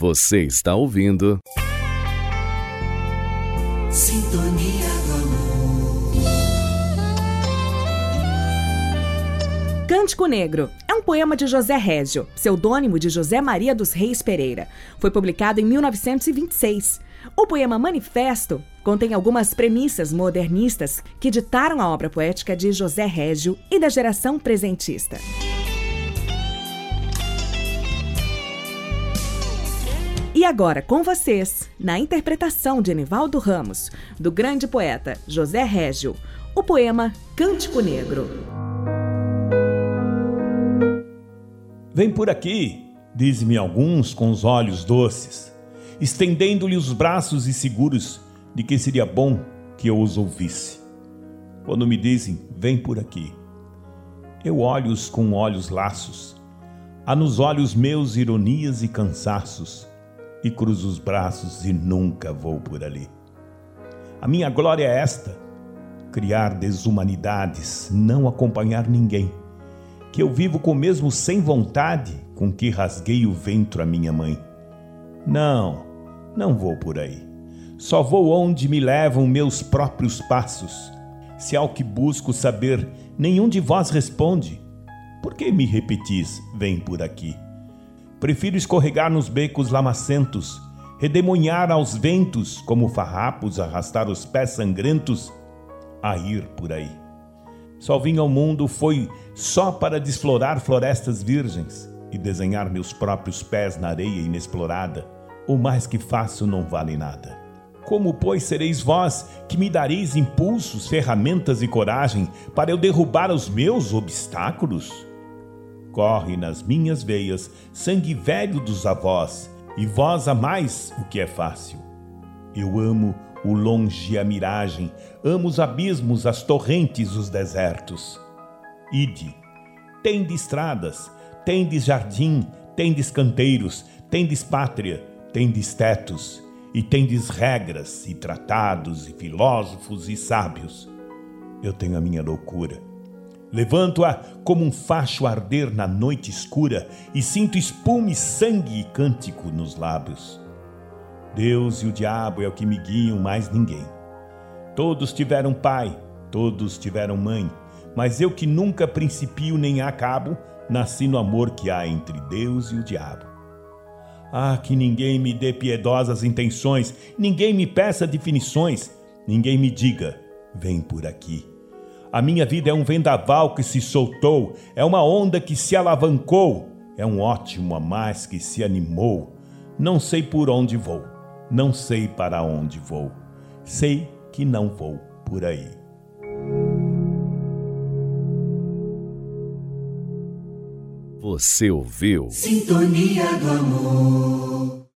Você está ouvindo. Sintonia do Amor. Cântico Negro é um poema de José Régio, pseudônimo de José Maria dos Reis Pereira. Foi publicado em 1926. O poema Manifesto contém algumas premissas modernistas que ditaram a obra poética de José Régio e da geração presentista. E agora com vocês, na interpretação de Enivaldo Ramos, do grande poeta José Régio, o poema Cântico Negro. Vem por aqui, diz-me alguns com os olhos doces, estendendo-lhe os braços e seguros de que seria bom que eu os ouvisse. Quando me dizem, vem por aqui, eu olho-os com olhos laços, há nos olhos meus ironias e cansaços, e cruzo os braços e nunca vou por ali. A minha glória é esta: criar desumanidades, não acompanhar ninguém, que eu vivo com o mesmo sem vontade com que rasguei o ventre a minha mãe. Não, não vou por aí. Só vou onde me levam meus próprios passos. Se ao que busco saber, nenhum de vós responde, por que me repetis, vem por aqui? Prefiro escorregar nos becos lamacentos, redemoinhar aos ventos, como farrapos arrastar os pés sangrentos, a ir por aí. Só vim ao mundo foi só para desflorar florestas virgens e desenhar meus próprios pés na areia inexplorada. O mais que faço não vale nada. Como, pois, sereis vós que me dareis impulsos, ferramentas e coragem para eu derrubar os meus obstáculos? Corre nas minhas veias sangue velho dos avós, e vós amais o que é fácil. Eu amo o longe e a miragem, amo os abismos, as torrentes, os desertos. Ide, tendes estradas, tendes jardim, tendes canteiros, tendes pátria, tendes tetos, e tendes regras, e tratados, e filósofos e sábios. Eu tenho a minha loucura Levanto-a como um facho arder na noite escura e sinto espume, sangue e cântico nos lábios. Deus e o diabo é o que me guiam, mais ninguém. Todos tiveram pai, todos tiveram mãe, mas eu que nunca principio nem acabo, nasci no amor que há entre Deus e o diabo. Ah, que ninguém me dê piedosas intenções, ninguém me peça definições, ninguém me diga, vem por aqui. A minha vida é um vendaval que se soltou, é uma onda que se alavancou, é um ótimo a mais que se animou. Não sei por onde vou, não sei para onde vou, sei que não vou por aí. Você ouviu? Sintonia do Amor.